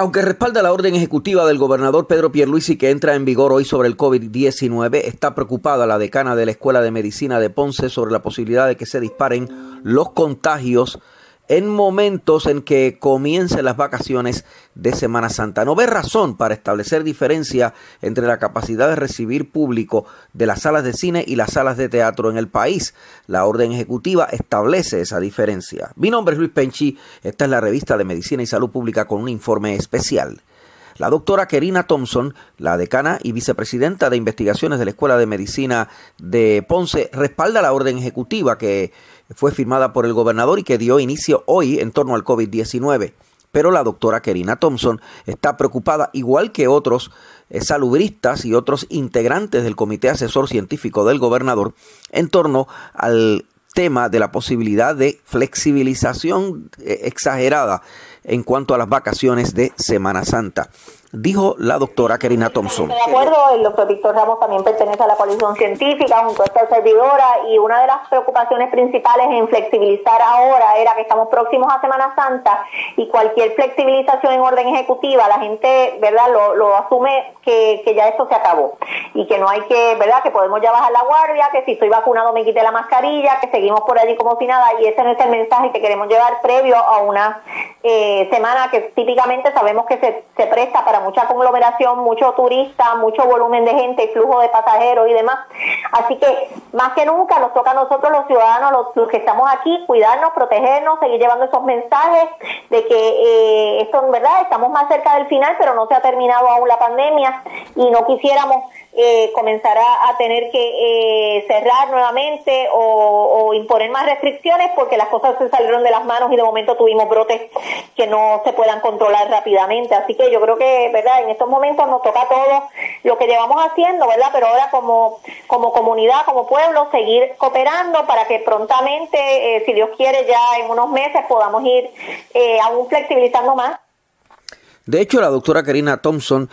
Aunque respalda la orden ejecutiva del gobernador Pedro Pierluisi que entra en vigor hoy sobre el COVID-19, está preocupada la decana de la Escuela de Medicina de Ponce sobre la posibilidad de que se disparen los contagios en momentos en que comiencen las vacaciones de Semana Santa. No ve razón para establecer diferencia entre la capacidad de recibir público de las salas de cine y las salas de teatro en el país. La orden ejecutiva establece esa diferencia. Mi nombre es Luis Penchi, esta es la revista de Medicina y Salud Pública con un informe especial. La doctora Kerina Thompson, la decana y vicepresidenta de investigaciones de la Escuela de Medicina de Ponce, respalda la orden ejecutiva que fue firmada por el gobernador y que dio inicio hoy en torno al COVID-19. Pero la doctora Kerina Thompson está preocupada, igual que otros eh, salubristas y otros integrantes del Comité Asesor Científico del gobernador, en torno al tema de la posibilidad de flexibilización eh, exagerada en cuanto a las vacaciones de Semana Santa dijo la doctora Kerina Thompson. De acuerdo, el doctor Víctor Ramos también pertenece a la coalición científica junto a esta servidora y una de las preocupaciones principales en flexibilizar ahora era que estamos próximos a Semana Santa y cualquier flexibilización en orden ejecutiva, la gente, ¿verdad?, lo, lo asume que, que ya esto se acabó y que no hay que, ¿verdad?, que podemos ya bajar la guardia, que si estoy vacunado me quite la mascarilla, que seguimos por allí como si nada y ese no es el mensaje que queremos llevar previo a una eh, semana que típicamente sabemos que se, se presta para mucha conglomeración, mucho turista, mucho volumen de gente, flujo de pasajeros y demás. Así que más que nunca nos toca a nosotros los ciudadanos, los, que estamos aquí, cuidarnos, protegernos, seguir llevando esos mensajes de que eh, esto en verdad estamos más cerca del final, pero no se ha terminado aún la pandemia y no quisiéramos eh, comenzará a tener que eh, cerrar nuevamente o, imponer más restricciones porque las cosas se salieron de las manos y de momento tuvimos brotes que no se puedan controlar rápidamente. Así que yo creo que, ¿verdad? En estos momentos nos toca a todos lo que llevamos haciendo, ¿verdad? Pero ahora como, como comunidad, como pueblo, seguir cooperando para que prontamente, eh, si Dios quiere, ya en unos meses podamos ir eh, aún flexibilizando más. De hecho, la doctora Karina Thompson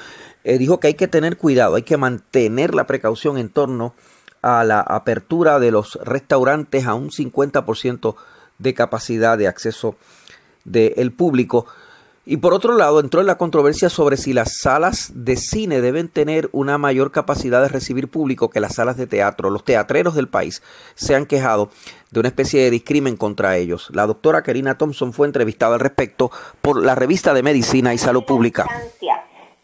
eh, dijo que hay que tener cuidado, hay que mantener la precaución en torno a la apertura de los restaurantes a un 50% de capacidad de acceso del público. Y por otro lado, entró en la controversia sobre si las salas de cine deben tener una mayor capacidad de recibir público que las salas de teatro. Los teatreros del país se han quejado de una especie de discrimen contra ellos. La doctora Karina Thompson fue entrevistada al respecto por la revista de Medicina y Salud Pública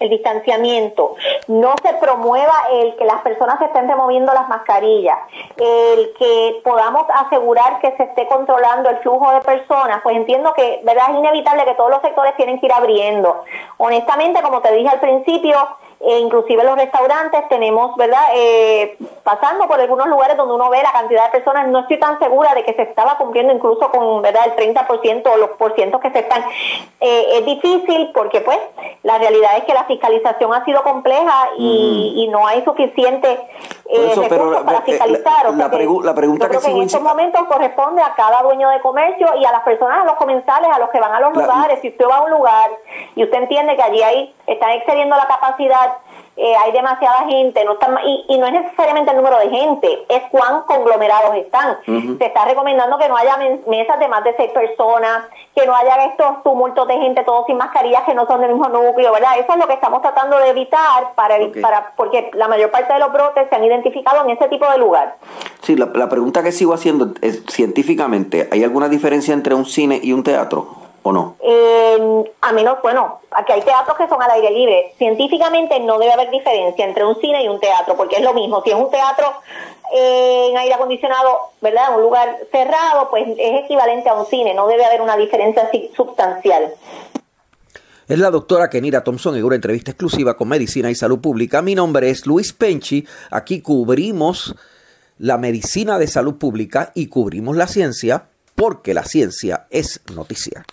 el distanciamiento, no se promueva el que las personas se estén removiendo las mascarillas, el que podamos asegurar que se esté controlando el flujo de personas, pues entiendo que verdad es inevitable que todos los sectores tienen que ir abriendo. Honestamente, como te dije al principio, e inclusive los restaurantes tenemos, ¿verdad? Eh, pasando por algunos lugares donde uno ve la cantidad de personas, no estoy tan segura de que se estaba cumpliendo incluso con, ¿verdad? El 30% o los porcientos que se están. Eh, es difícil porque, pues, la realidad es que la fiscalización ha sido compleja y, no hay suficiente eh, recursos para fiscalizar. la, pregunta que, en estos momentos corresponde a cada dueño de comercio y a las personas, a los comensales, a los que van a los lugares. Si usted va a un lugar y usted entiende que allí hay, están excediendo la capacidad eh, hay demasiada gente, no está, y, no es necesariamente el número de gente, es cuán conglomerados están. Se está recomendando que no haya mesas de más de seis personas, que no haya estos tumultos de gente todos sin mascarillas que no son del mismo núcleo, ¿verdad? Eso es lo que estamos tratando de evitar para, para porque la mayor parte de los brotes se han identificado en ese tipo de lugar. Sí, la, la pregunta que sigo haciendo es científicamente, ¿hay alguna diferencia entre un cine y un teatro? ¿O no? Eh, a menos, bueno, aquí hay teatros que son al aire libre. Científicamente no debe haber diferencia entre un cine y un teatro, porque es lo mismo. Si es un teatro eh, en aire acondicionado, ¿verdad? En un lugar cerrado, pues es equivalente a un cine. No debe haber una diferencia sustancial. Es la doctora Kenira Thompson en una entrevista exclusiva con Medicina y Salud Pública. Mi nombre es Luis Penchi. Aquí cubrimos la medicina de salud pública y cubrimos la ciencia porque la ciencia es noticia.